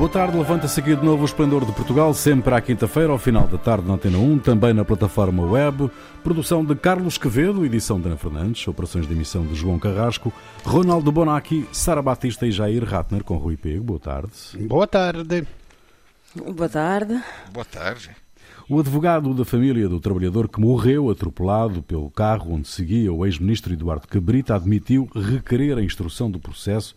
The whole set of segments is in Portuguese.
Boa tarde, levanta-se aqui de novo o Esplendor de Portugal, sempre à quinta-feira, ao final da tarde na Antena 1, também na plataforma web. Produção de Carlos Quevedo, edição de Ana Fernandes, operações de emissão de João Carrasco, Ronaldo Bonacci, Sara Batista e Jair Ratner com Rui Pego. Boa tarde. Boa tarde. Boa tarde. Boa tarde. O advogado da família do trabalhador que morreu atropelado pelo carro onde seguia o ex-ministro Eduardo Cabrita admitiu requerer a instrução do processo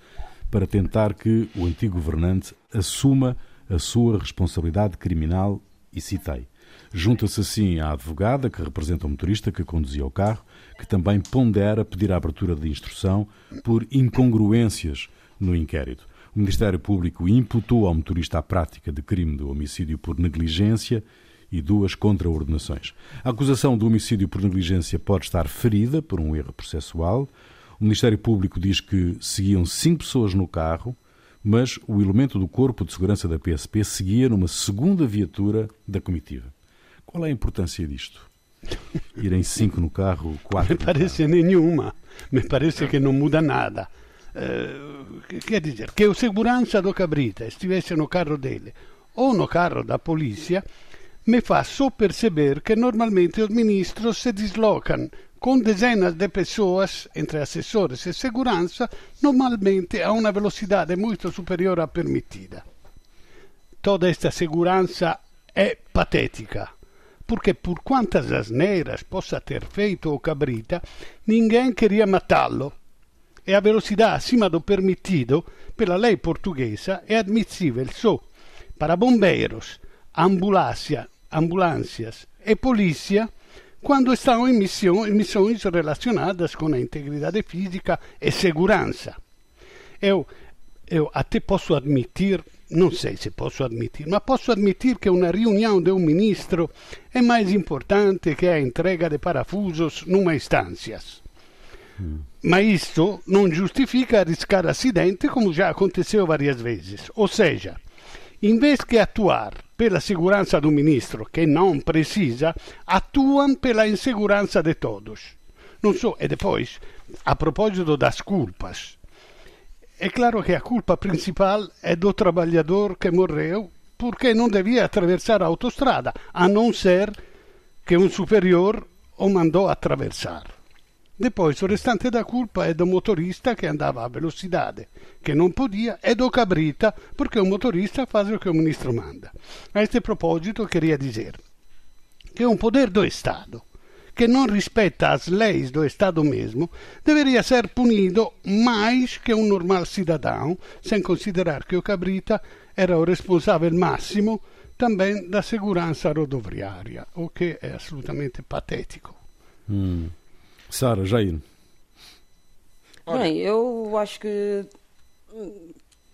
para tentar que o antigo governante assuma a sua responsabilidade criminal e citei. Junta-se assim à advogada que representa o motorista que conduzia o carro, que também pondera pedir a abertura de instrução por incongruências no inquérito. O Ministério Público imputou ao motorista a prática de crime de homicídio por negligência e duas contraordenações. A acusação do homicídio por negligência pode estar ferida por um erro processual, o Ministério Público diz que seguiam cinco pessoas no carro, mas o elemento do Corpo de Segurança da PSP seguia numa segunda viatura da comitiva. Qual é a importância disto? Irem cinco no carro, quatro Me parece nenhuma. Me parece que não muda nada. Uh, quer dizer, que o segurança do Cabrita estivesse no carro dele ou no carro da polícia me fa perceber que normalmente os ministros se deslocam com dezenas de pessoas, entre assessores e segurança, normalmente a uma velocidade muito superior à permitida. Toda esta segurança é patética, porque por quantas asneiras possa ter feito o Cabrita, ninguém queria matá-lo. E a velocidade acima do permitido, pela lei portuguesa, é admissível só para bombeiros, ambulância, ambulâncias e polícia quando estão em, missões relacionadas com a integridade física e segurança. Eu, eu até posso admitir, não sei se posso admitir, mas posso admitir que uma reunião de um ministro é mais importante que a entrega de parafusos numa instância. Hum. Mas isso não justifica arriscar acidente como já aconteceu várias vezes. Ou seja, em vez que atuar pela segurança do ministro, que não precisa, atuam pela insegurança de todos. Não so, e depois, a propósito das culpas, é claro que a culpa principal é do trabalhador que morreu porque não devia atravessar a autostrada, a não ser que um superior o mandou atravessar. Depois o restante da culpa é do motorista que andava a velocidade, que não podia, e do cabrita, porque o motorista faz o que o ministro manda. A este proposito, queria dizer que um poder do Estado que não respeita as leis do Estado mesmo, deveria ser punido mais que um normal cidadão, sem considerar que o Cabrita era o responsável máximo também da segurança rodoviária, o que é absolutamente patético. Hum. Sara, Jair. Bem, eu acho que.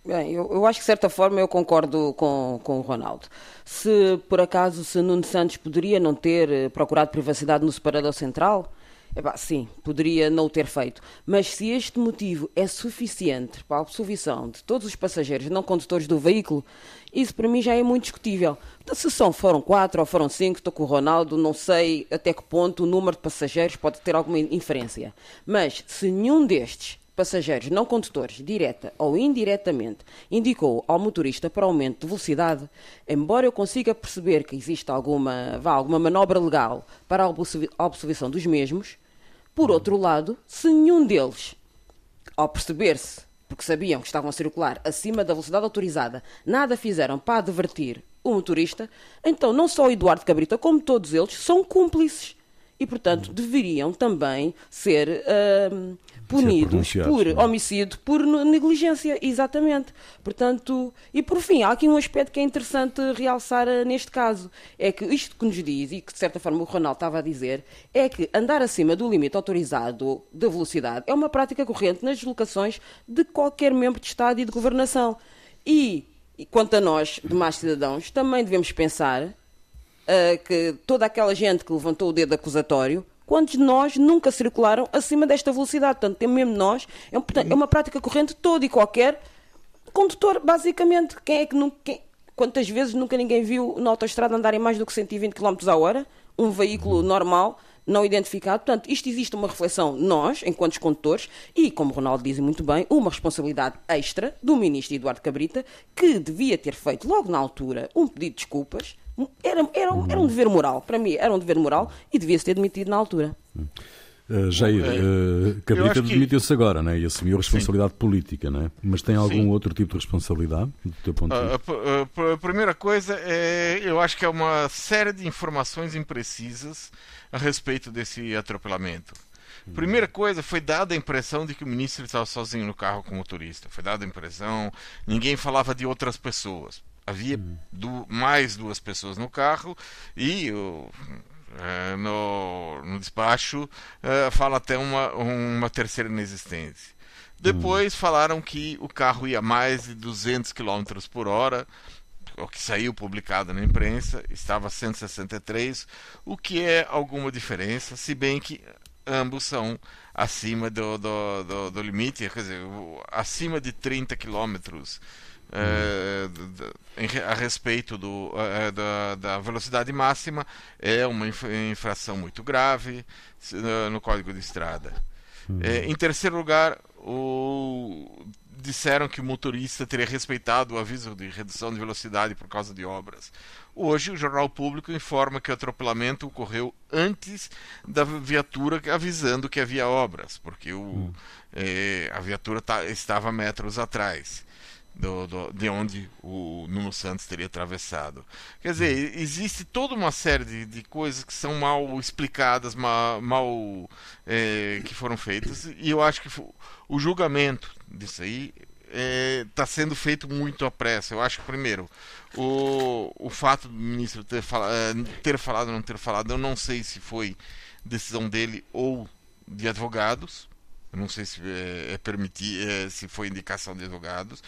Bem, eu, eu, acho que de certa forma eu concordo com, com o Ronaldo. Se por acaso se Nuno Santos poderia não ter eh, procurado privacidade no separador central, Epá, sim, poderia não o ter feito. Mas se este motivo é suficiente para a absolvição de todos os passageiros não condutores do veículo, isso para mim já é muito discutível. Se são, foram quatro ou foram cinco, estou com o Ronaldo, não sei até que ponto o número de passageiros pode ter alguma inferência. Mas se nenhum destes passageiros não condutores, direta ou indiretamente, indicou ao motorista para aumento de velocidade, embora eu consiga perceber que existe alguma, vá, alguma manobra legal para a absolvição dos mesmos, por outro lado, se nenhum deles, ao perceber-se, porque sabiam que estavam a circular acima da velocidade autorizada, nada fizeram para advertir o motorista, então não só Eduardo Cabrita, como todos eles, são cúmplices. E, portanto, deveriam também ser uh, punidos por é? homicídio, por negligência, exatamente. Portanto, e por fim, há aqui um aspecto que é interessante realçar uh, neste caso, é que isto que nos diz, e que de certa forma o Ronaldo estava a dizer, é que andar acima do limite autorizado de velocidade é uma prática corrente nas deslocações de qualquer membro de Estado e de governação. E quanto a nós, demais cidadãos, também devemos pensar uh, que toda aquela gente que levantou o dedo acusatório quantos de nós nunca circularam acima desta velocidade? Portanto, mesmo nós, é, é uma prática corrente todo e qualquer condutor, basicamente. Quem é que nunca. Quem, quantas vezes nunca ninguém viu na autoestrada andarem mais do que 120 km a hora? Um veículo normal não identificado. Portanto, isto existe uma reflexão, nós, enquanto condutores, e, como o Ronaldo diz muito bem, uma responsabilidade extra do ministro Eduardo Cabrita, que devia ter feito logo na altura um pedido de desculpas. Era, era, era um dever moral, para mim, era um dever moral e devia-se ter demitido na altura. Uh, Jair, uh, Cabrita que... demitiu-se agora né, e assumiu a responsabilidade Sim. política, né? mas tem algum Sim. outro tipo de responsabilidade do teu ponto de vista? A, a, a, primeira coisa é, eu acho que é uma série de informações imprecisas a respeito desse atropelamento. Hum. Primeira coisa, foi dada a impressão de que o ministro estava sozinho no carro com o motorista. Foi dada a impressão, ninguém falava de outras pessoas. Havia hum. mais duas pessoas no carro e o, é, no, no despacho é, fala até uma, uma terceira inexistência. Depois hum. falaram que o carro ia mais de 200 km por hora, o que saiu publicado na imprensa, estava 163, o que é alguma diferença, se bem que ambos são acima do, do, do, do limite, quer dizer, acima de 30 quilômetros é, a respeito do, é, da, da, velocidade máxima é uma infração muito grave no Código de Estrada. Uhum. É, em terceiro lugar, o, disseram que o motorista teria respeitado o aviso de redução de velocidade por causa de obras. Hoje, o Jornal Público informa que o atropelamento ocorreu antes da viatura avisando que havia obras, porque o, uhum. a viatura tá, estava metros atrás do, do, de onde o Nuno Santos teria atravessado. Quer dizer, existe toda uma série de, de coisas que são mal explicadas, mal, mal é, que foram feitas, e eu acho que o julgamento disso aí está é, sendo feito muito à pressa. Eu acho que, primeiro, o, o fato do ministro ter, fala, é, ter falado ou não ter falado, eu não sei se foi decisão dele ou de advogados. Não sei se é, é permitir, é, se foi indicação de advogados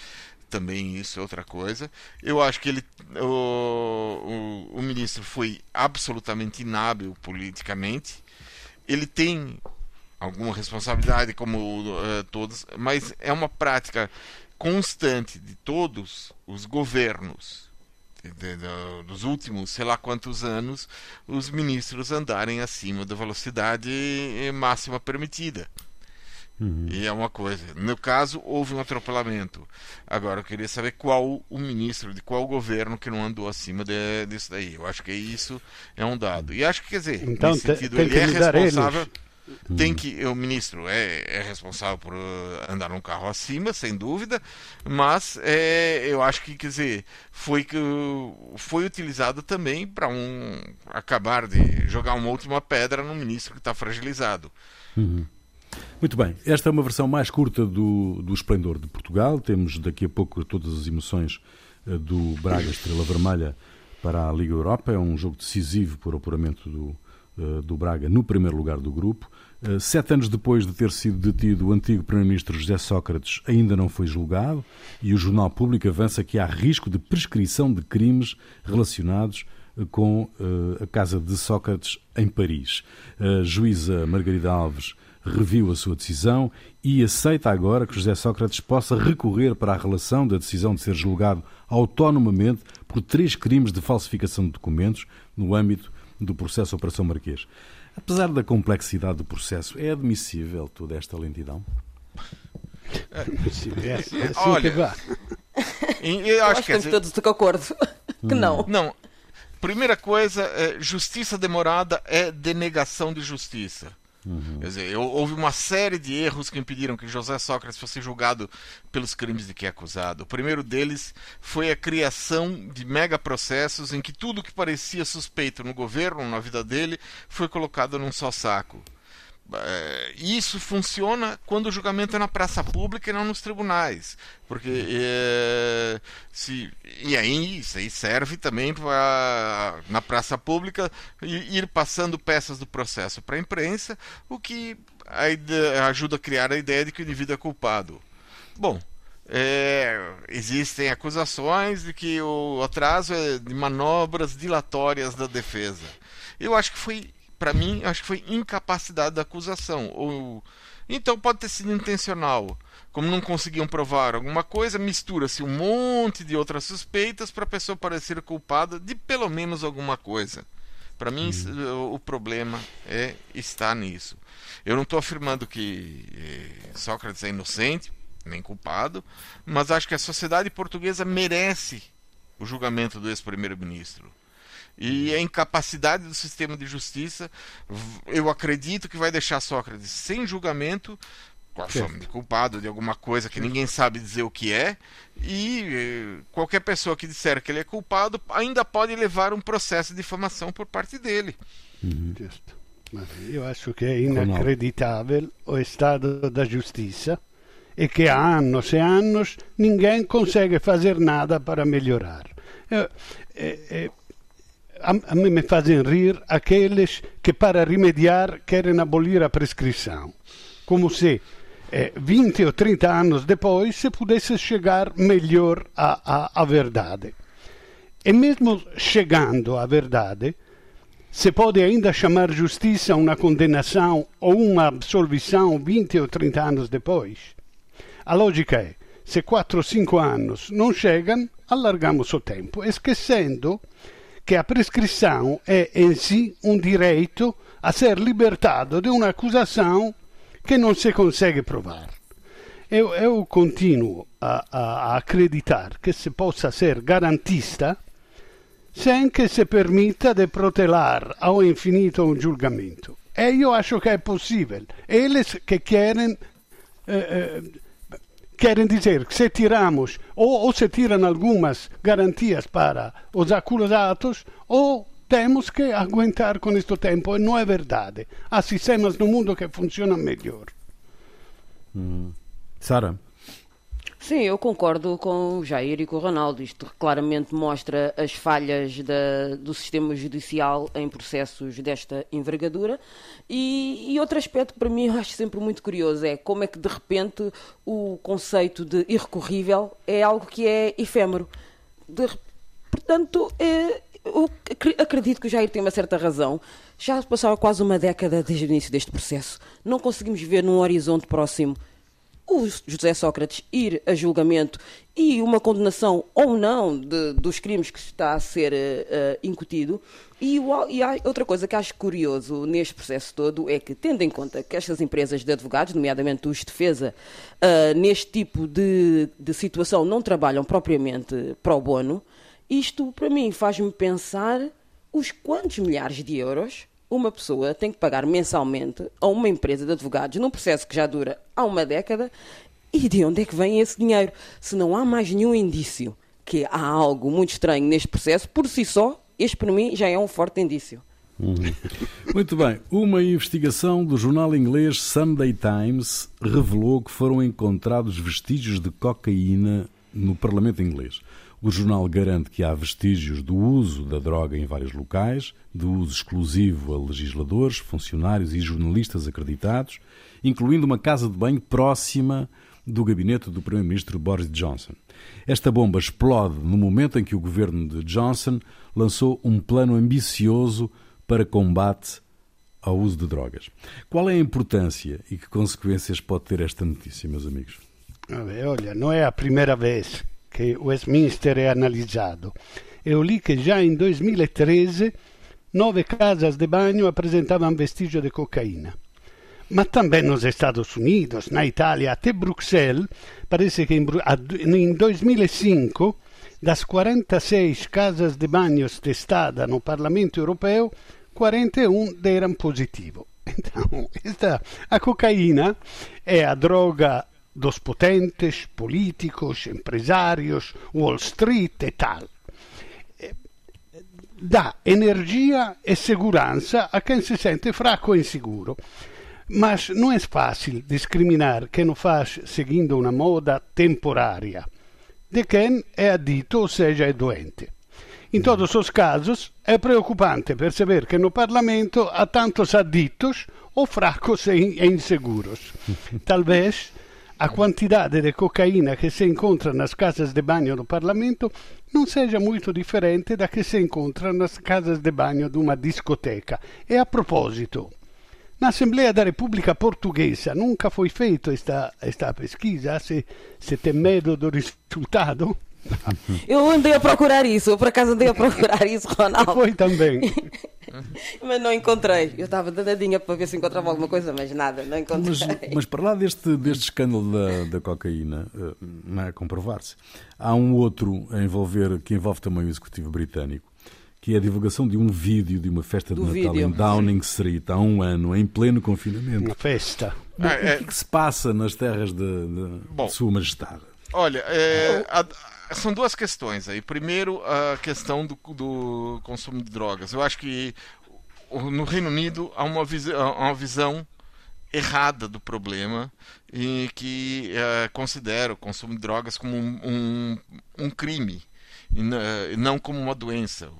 também isso é outra coisa. Eu acho que ele, o, o, o ministro foi absolutamente inábil politicamente. Ele tem alguma responsabilidade, como uh, todos, mas é uma prática constante de todos os governos de, de, dos últimos sei lá quantos anos os ministros andarem acima da velocidade máxima permitida. Uhum. E é uma coisa. No caso, houve um atropelamento. Agora, eu queria saber qual o ministro, de qual governo que não andou acima de, disso daí. Eu acho que isso é um dado. E acho que, quer dizer, então, nesse sentido, ele é responsável. Tem uhum. que o ministro é, é, responsável por uh, andar num carro acima, sem dúvida, mas é, eu acho que quer dizer foi que foi utilizado também para um acabar de jogar uma última pedra no ministro que está fragilizado. Uhum. Muito bem, esta é uma versão mais curta do, do Esplendor de Portugal. Temos daqui a pouco todas as emoções eh, do Braga Estrela Vermelha para a Liga Europa. É um jogo decisivo o apuramento do, eh, do Braga no primeiro lugar do grupo. Eh, sete anos depois de ter sido detido, o antigo Primeiro-Ministro José Sócrates ainda não foi julgado e o Jornal Público avança que há risco de prescrição de crimes relacionados com a casa de Sócrates em Paris. A juíza Margarida Alves reviu a sua decisão e aceita agora que José Sócrates possa recorrer para a relação da decisão de ser julgado autonomamente por três crimes de falsificação de documentos no âmbito do processo Operação Marquês. Apesar da complexidade do processo, é admissível toda esta lentidão? É, é, assim Olha, eu acho, eu acho que estamos todos de acordo que não. Não. Primeira coisa, é, justiça demorada é denegação de justiça. Uhum. Quer dizer, houve uma série de erros que impediram que José Sócrates fosse julgado pelos crimes de que é acusado. O primeiro deles foi a criação de megaprocessos em que tudo que parecia suspeito no governo, na vida dele, foi colocado num só saco. É, isso funciona quando o julgamento é na praça pública e não nos tribunais. Porque é, se, e aí isso aí serve também para na praça pública ir passando peças do processo para a imprensa, o que ajuda a criar a ideia de que o indivíduo é culpado. Bom, é, existem acusações de que o atraso é de manobras dilatórias da defesa. Eu acho que foi para mim, acho que foi incapacidade da acusação. Ou... Então pode ter sido intencional. Como não conseguiam provar alguma coisa, mistura-se um monte de outras suspeitas para a pessoa parecer culpada de pelo menos alguma coisa. Para mim, uhum. o problema é está nisso. Eu não estou afirmando que eh, Sócrates é inocente, nem culpado, mas acho que a sociedade portuguesa merece o julgamento do ex-primeiro-ministro. E a incapacidade do sistema de justiça, eu acredito que vai deixar Sócrates sem julgamento, culpado de alguma coisa que ninguém sabe dizer o que é, e eh, qualquer pessoa que disser que ele é culpado ainda pode levar um processo de difamação por parte dele. Uhum. Mas eu acho que é inacreditável o estado da justiça e que há anos e anos ninguém consegue fazer nada para melhorar. Eu, é, é, a, mim me fazem rir aqueles que para remediar querem abolir a prescrição, como se eh, 20 ou 30 anos depois se pudesse chegar melhor à verdade. E mesmo chegando à verdade, se pode ainda chamar justiça uma condenação ou uma absolvição 20 ou 30 anos depois? A lógica é, se 4 ou 5 anos não chegam, allargamos o tempo, esquecendo que a prescrição é em si um direito a ser libertado de uma acusação que não se consegue provar. Eu, eu continuo a, a, a acreditar que se possa ser garantista sem que se permita de protelar ao infinito um julgamento. E eu acho que é possível. Eles que querem eh, eh, querem dizer que se tiramos, ou, ou se tiram algumas garantias para os acusados, ou temos que aguentar com este tempo. E não é verdade. Há sistemas no mundo que funcionam melhor. Hum. Sara? Sim, eu concordo com o Jair e com o Ronaldo. Isto claramente mostra as falhas da, do sistema judicial em processos desta envergadura. E, e, outro aspecto para mim eu acho sempre muito curioso é como é que de repente o conceito de irrecorrível é algo que é efêmero. De, portanto, é, eu acredito que o Jair tem uma certa razão. Já passava quase uma década desde o início deste processo. Não conseguimos ver num horizonte próximo o José Sócrates ir a julgamento e uma condenação ou não de, dos crimes que está a ser uh, incutido. E, o, e, outra coisa que acho curioso neste processo todo é que, tendo em conta que estas empresas de advogados, nomeadamente os de defesa, uh, neste tipo de, de situação não trabalham propriamente pro bono, isto para mim faz-me pensar os quantos milhares de euros uma pessoa tem que pagar mensalmente a uma empresa de advogados num processo que já dura há uma década e de onde é que vem esse dinheiro? Se não há mais nenhum indício que há algo muito estranho neste processo, por si só, este para mim já é um forte indício. Uhum. Muito bem. Uma investigação do jornal inglês Sunday Times revelou que foram encontrados vestígios de cocaína no Parlamento inglês. O jornal garante que há vestígios do uso da droga em vários locais, de uso exclusivo a legisladores, funcionários e jornalistas acreditados, incluindo uma casa de banho próxima do gabinete do Primeiro-Ministro Boris Johnson. Esta bomba explode no momento em que o governo de Johnson lançou um plano ambicioso para combate ao uso de drogas. Qual é a importância e que consequências pode ter esta notícia, meus amigos? Olha, não é a primeira vez che Westminster è analizzato. Eu li che già in 2013 nove casas de banho apresentavam vestígio de cocaína. Mas também nos Estados Unidos, na Itália, até Bruxelas, parece que em 2005, das 46 casas de banhos testadas no Parlamento Europeu, 41 eram positivos. Então, esta, a cocaína é a droga dos potentes, políticos, empresários, Wall Street e tal. Dà energia e segurança a quem se sente fraco e inseguro. Mas não é fácil discriminar quem o faz seguindo uma moda temporária de quem é adito, ou seja, é doente. Em todos os casos, é preocupante perceber que no Parlamento há tantos aditos ou fracos e inseguros. Talvez a quantidade de cocaína que se encontra nas casas de banho do Parlamento não seja muito diferente da que se encontra nas casas de banho de uma discoteca. E a proposito, na Assembleia da República Portuguesa nunca foi feita esta, esta pesquisa? Se, se tem medo do resultado? Eu andei a procurar isso, eu por acaso andei a procurar isso, Ronaldo. Foi também. mas não encontrei. Eu estava danadinha para ver se encontrava alguma coisa, mas nada, não encontrei. Mas, mas para lá deste, deste escândalo da, da cocaína, eh, não é comprovar-se, há um outro a envolver, que envolve também o executivo britânico, que é a divulgação de um vídeo de uma festa Do de Natal vídeo. em Downing Street há um ano, em pleno confinamento. Uma festa. Bom, Ah, é- O que, é que se passa nas terras de, de- Bom. de Sua Majestade? Olha, é, a- são duas questões aí. Primeiro, a questão do, do consumo de drogas. Eu acho que no Reino Unido há uma, há uma visão errada do problema e que eh, considera o consumo de drogas como um, um, um crime e não como uma doença.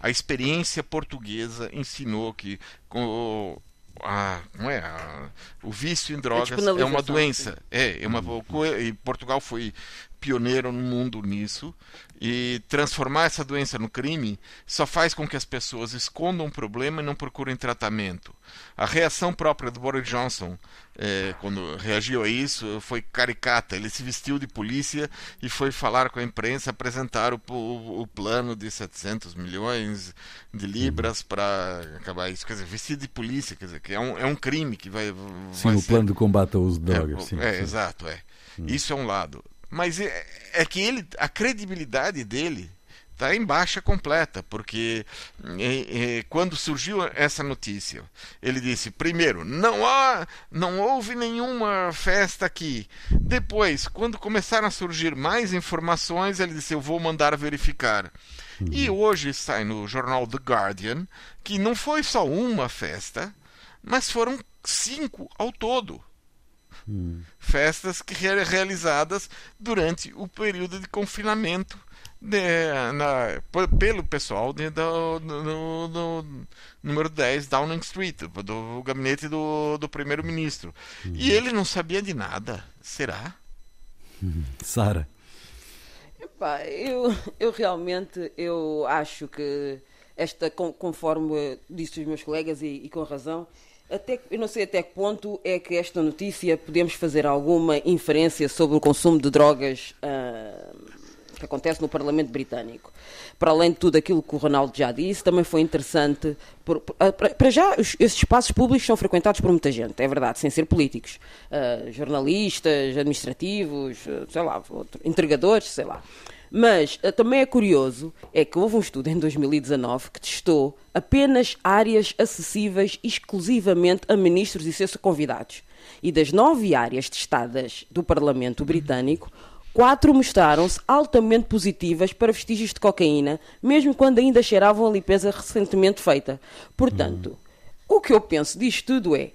A experiência portuguesa ensinou que o- a, como é, a- o vício em drogas é uma despenalização, doença. É, é uma co- e Portugal foi pioneiro no mundo nisso e transformar essa doença no crime só faz com que as pessoas escondam o problema e não procurem tratamento. A reação própria do Boris Johnson eh, quando reagiu a isso foi caricata. Ele se vestiu de polícia e foi falar com a imprensa, apresentar o, o- o plano de 700 milhões de libras para acabar isso. Quer dizer, vestido de polícia, quer dizer, que é um, é um crime que vai, Sim, vai o ser plano de combate ao uso de é, drogas. sim, é, sim. exato, é. Isso é um lado. Mas é, é que ele, a credibilidade dele está em baixa completa, porque é, é, quando surgiu essa notícia, ele disse: primeiro, não há, não houve nenhuma festa aqui. Depois, quando começaram a surgir mais informações, ele disse: eu vou mandar verificar. E hoje sai no jornal The Guardian que não foi só uma festa, mas foram cinco ao todo festas que re- realizadas durante o período de confinamento de- na- p- pelo pessoal de- do, do- do número 10 Downing Street, do gabinete do, do primeiro-ministro. E ele não sabia de nada. Será? Sara, Epá, eu, eu realmente eu acho que esta, con- conforme disse os meus colegas e, e com razão, até, eu não sei até que ponto é que esta notícia podemos fazer alguma inferência sobre o consumo de drogas ah, que acontece no Parlamento Britânico. Para além de tudo aquilo que o Ronaldo já disse, também foi interessante. por- ah, para para já, os- esses espaços públicos são frequentados por muita gente, é verdade, sem ser políticos. Ah, jornalistas, administrativos, sei lá, entregadores, sei lá. Mas ah, também é curioso é que houve um estudo em 2019 que testou apenas áreas acessíveis exclusivamente a ministros e seus convidados. E das nove áreas testadas do Parlamento Britânico, quatro mostraram-se altamente positivas para vestígios de cocaína, mesmo quando ainda cheiravam a limpeza recentemente feita. Portanto, o que eu penso disto tudo é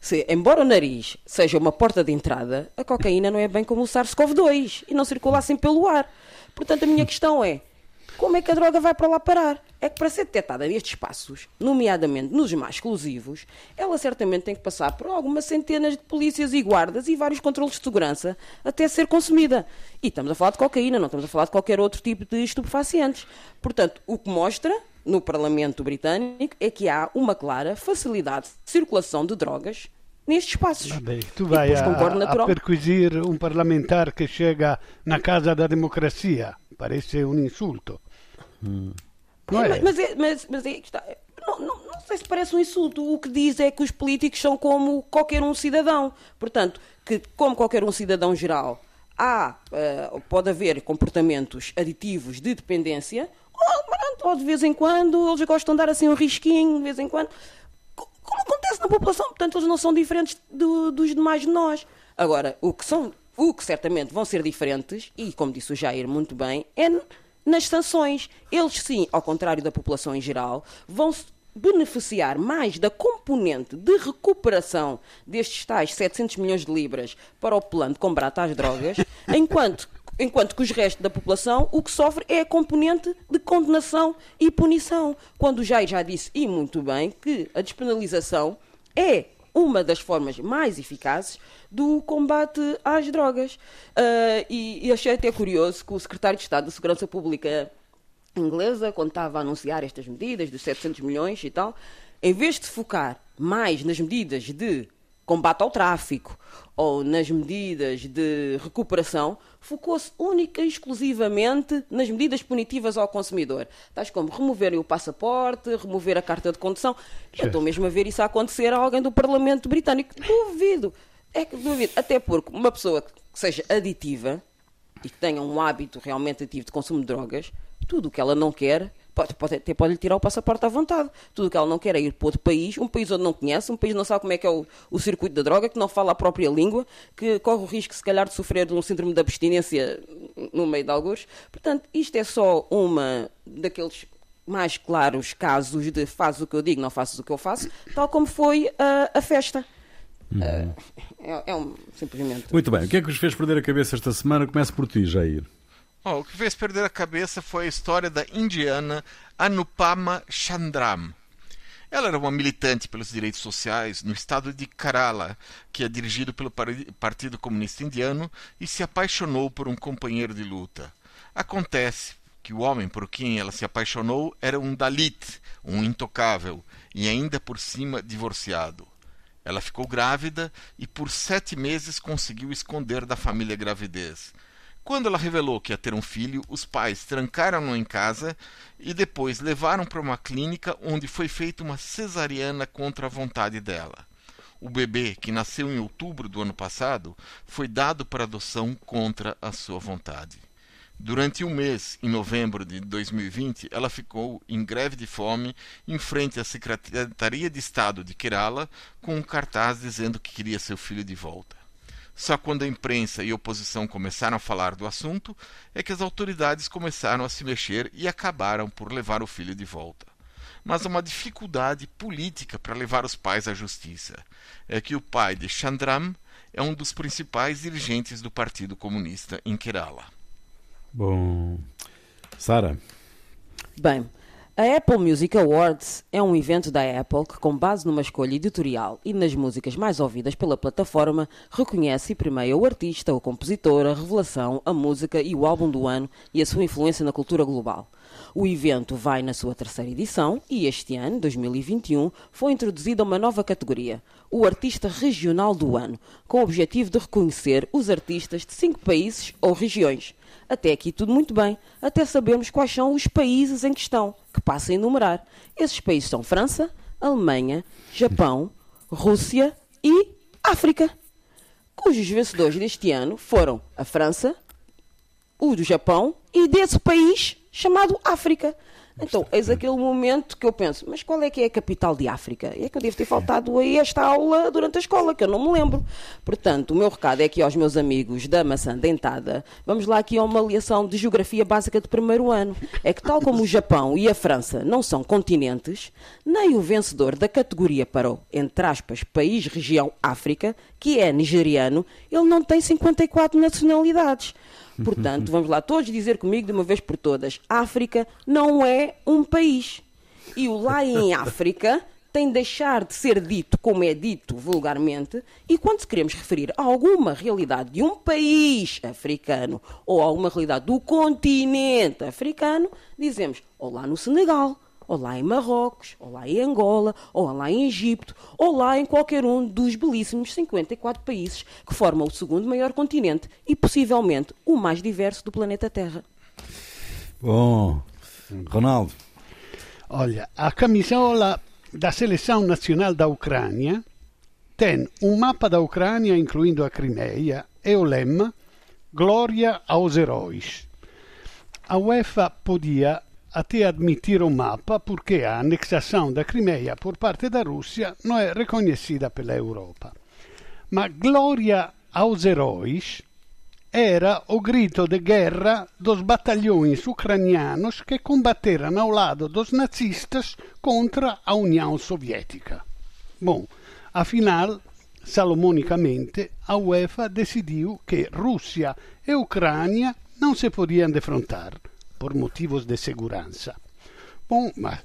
se, embora o nariz seja uma porta de entrada, a cocaína não é bem como o SARS-CoV-2 e não circula assim pelo ar. Portanto, a minha questão é: como é que a droga vai para lá parar? É que para ser detectada nestes espaços, nomeadamente nos mais exclusivos, ela certamente tem que passar por algumas centenas de polícias e guardas e vários controles de segurança até ser consumida. E estamos a falar de cocaína, não estamos a falar de qualquer outro tipo de estupefacientes. Portanto, o que mostra no Parlamento Britânico é que há uma clara facilidade de circulação de drogas nestes espaços. Vabbè, tu vai a, concordo a perquisir um parlamentar que chega na casa da democracia. Parece um insulto. Não é? Mas, mas é, mas, mas é que está. Não, não, não sei se parece um insulto. O que diz é que os políticos são como qualquer um cidadão. Portanto, que como qualquer um cidadão geral, há, eh, pode haver comportamentos aditivos de dependência, ou, pronto, ou de vez em quando eles gostam de dar assim um risquinho, de vez em quando. Co- Como acontece na população, portanto, eles não são diferentes do- dos demais de nós. Agora, o que são, o que certamente vão ser diferentes, e como disse o Jair muito bem, é nas sanções. Eles sim, ao contrário da população em geral, vão beneficiar mais da componente de recuperação destes tais 700 milhões de libras para o plano de combate às drogas, enquanto Enquanto que os restos da população o que sofre é a componente de condenação e punição. Quando o Jair já disse, e muito bem, que a despenalização é uma das formas mais eficazes do combate às drogas. Ah, e, e achei até curioso que o secretário de Estado da Segurança Pública inglesa, quando estava a anunciar estas medidas dos 700 milhões e tal, em vez de focar mais nas medidas de combate ao tráfico ou nas medidas de recuperação, focou-se única e exclusivamente nas medidas punitivas ao consumidor, tais como remover o passaporte, remover a carta de condução. Eu estou mesmo a ver isso a acontecer a alguém do Parlamento Britânico. Duvido. É que duvido. Até porque uma pessoa que seja aditiva e que tenha um hábito realmente ativo de consumo de drogas, tudo o que ela não quer pode, pode, até pode lhe tirar o passaporte à vontade. Tudo o que ela não quer é ir para outro país, um país onde não conhece, um país não sabe como é que é o, o circuito da droga, que não fala a própria língua, que corre o risco, se calhar, de sofrer de um síndrome de abstinência no meio de alguns. Portanto, isto é só uma daqueles mais claros casos de faz o que eu digo, não faço o que eu faço, tal como foi a, a festa. Uhum. É, é, um, simplesmente. Muito bem. O que é que os fez perder a cabeça esta semana? Começo por ti, Jair. Oh, o que fez perder a cabeça foi a história da indiana Anupama Chandram. Ela era uma militante pelos direitos sociais no estado de Kerala, que é dirigido pelo Partido Comunista Indiano, e se apaixonou por um companheiro de luta. Acontece que o homem por quem ela se apaixonou era um Dalit, um intocável, e ainda por cima divorciado. Ela ficou grávida e por sete meses conseguiu esconder da família a gravidez. Quando ela revelou que ia ter um filho, os pais trancaram-no em casa e depois levaram para uma clínica onde foi feita uma cesariana contra a vontade dela. O bebê, que nasceu em outubro do ano passado, foi dado para adoção contra a sua vontade. Durante um mês, em novembro de 2020, ela ficou em greve de fome em frente à Secretaria de Estado de Kerala com um cartaz dizendo que queria seu filho de volta. Só quando a imprensa e a oposição começaram a falar do assunto é que as autoridades começaram a se mexer e acabaram por levar o filho de volta. Mas há uma dificuldade política para levar os pais à justiça. É que o pai de Chandram é um dos principais dirigentes do Partido Comunista em Kerala. Bom, Sara. Bem, a Apple Music Awards é um evento da Apple que, com base numa escolha editorial e nas músicas mais ouvidas pela plataforma, reconhece e premia o artista, o compositor, a revelação, a música e o álbum do ano e a sua influência na cultura global. O evento vai na sua terceira edição e este ano, 2021, foi introduzida uma nova categoria, o Artista Regional do Ano, com o objetivo de reconhecer os artistas de cinco países ou regiões. Até aqui tudo muito bem, até sabermos quais são os países em questão, que passa a enumerar. Esses países são França, Alemanha, Japão, Rússia e África, cujos vencedores deste ano foram a França, o do Japão e desse país chamado África. Então, eis aquele momento que eu penso, mas qual é que é a capital de África? É que eu devo ter faltado aí esta aula durante a escola, que eu não me lembro. Portanto, o meu recado é aqui aos meus amigos da maçã dentada. Vamos lá aqui a uma lição de geografia básica de primeiro ano. É que tal como o Japão e a França não são continentes, nem o vencedor da categoria para o, entre aspas, país região África, que é nigeriano, ele não tem 54 nacionalidades. Portanto, vamos lá todos dizer comigo de uma vez por todas: África não é um país. E o lá em África tem de deixar de ser dito como é dito vulgarmente, e quando queremos referir a alguma realidade de um país africano ou a alguma realidade do continente africano, dizemos ou lá no Senegal, ou lá em Marrocos, ou lá em Angola, ou lá em Egito, ou lá em qualquer um dos belíssimos 54 países que formam o segundo maior continente e possivelmente o mais diverso do planeta Terra. Bom, Ronaldo. Olha, a camisola da seleção nacional da Ucrânia tem um mapa da Ucrânia, incluindo a Crimeia, e o lema Glória aos heróis. A UEFA podia até admitir o mapa porque a anexação da Crimeia por parte da Rússia não é reconhecida pela Europa. Mas glória aos heróis era o grito de guerra dos batalhões ucranianos que combateram ao lado dos nazistas contra a União Soviética. Bom, afinal, salomonicamente, a UEFA decidiu que Rússia e Ucrânia não se podiam defrontar por motivos de segurança. Bom, mas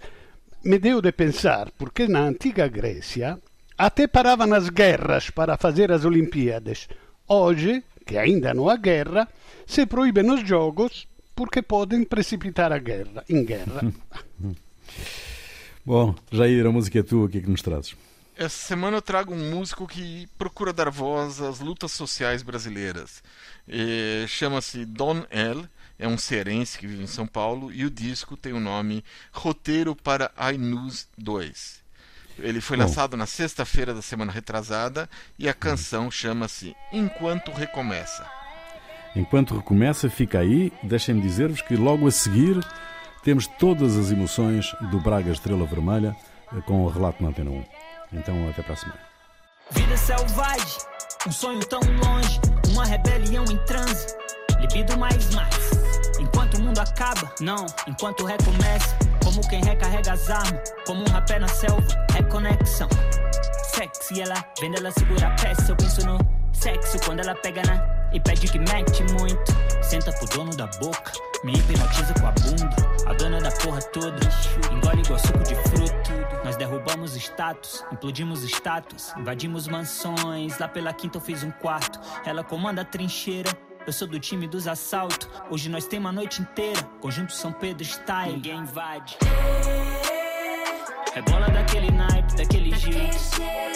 me deu de pensar, porque na antiga Grécia até paravam as guerras para fazer as Olimpíadas. Hoje, que ainda não há guerra, se proíbem os jogos porque podem precipitar a guerra, em guerra. Bom, Jair, a música é tua, o que é que nos trazes? essa semana eu trago um músico que procura dar voz às lutas sociais brasileiras. Chama-se Don L, é um cearense que vive em São Paulo e o disco tem o nome Roteiro para iNews 2. Ele foi Bom. lançado na sexta-feira da semana retrasada e a canção chama-se Enquanto Recomeça. Enquanto recomeça, fica aí. Deixem-me dizer-vos que logo a seguir temos todas as emoções do Braga Estrela Vermelha eh, com o relato na Antena 1. Então, até para a semana. Vida selvagem, um sonho tão longe, uma rebelião em transe, libido mais mais. Enquanto o mundo acaba, não, enquanto recomeça, como quem recarrega as armas, como um rapé na selva, reconexão. Sexy, ela vendo ela segura a peça, eu penso no sexo quando ela pega na e pede que mete muito. Senta pro dono da boca, me hipnotiza com a bunda. A dona da porra toda, engole igual suco de fruto. Nós derrubamos status, implodimos status, invadimos mansões. Lá pela quinta eu fiz um quarto. Ela comanda a trincheira. Eu sou do time dos assaltos. Hoje nós temos a noite inteira. Conjunto São Pedro Style. Ninguém invade. É bola daquele naipe, daquele jeito.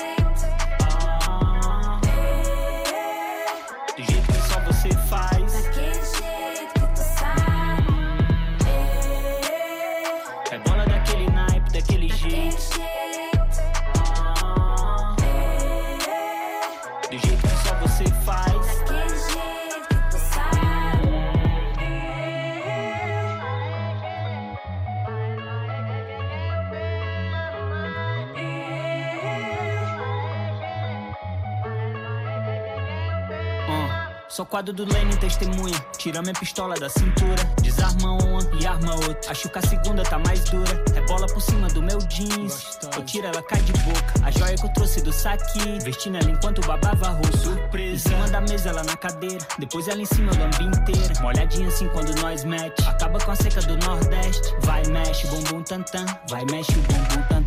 Sou quadro do Lane, testemunha. Tira minha pistola da cintura. Desarma uma e arma outra. Acho que a segunda tá mais dura. Rebola por cima do meu jeans. Eu tiro, ela cai de boca. A joia que eu trouxe do saque. Vestindo ela enquanto babava rosto. Surpresa. Em cima da mesa, ela na cadeira. Depois ela em cima do lambi inteira. Molhadinha assim quando nós mete. Acaba com a seca do Nordeste. Vai, mexe, bumbum tantan. Vai, mexe o bumbum tantan.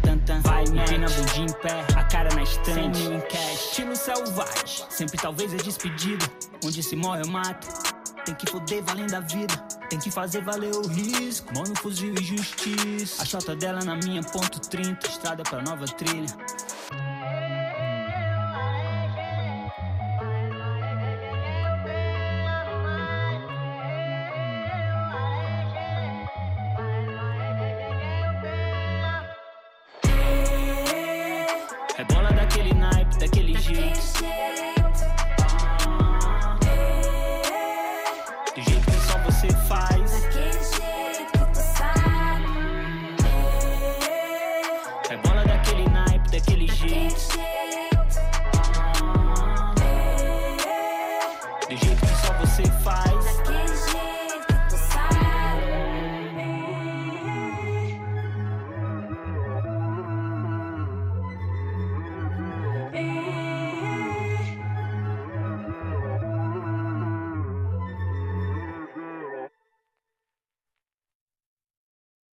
Tan. Vai, mexe. Empina a bundinha em pé. A cara na estante. Sem cash. Estilo selvagem. Sempre talvez é despedida. Onde se morre eu mato. Tem que foder valendo a vida. Tem que fazer valer o risco. Mano, fuzil e justiça. A chota dela na minha ponto 30. Estrada pra nova trilha.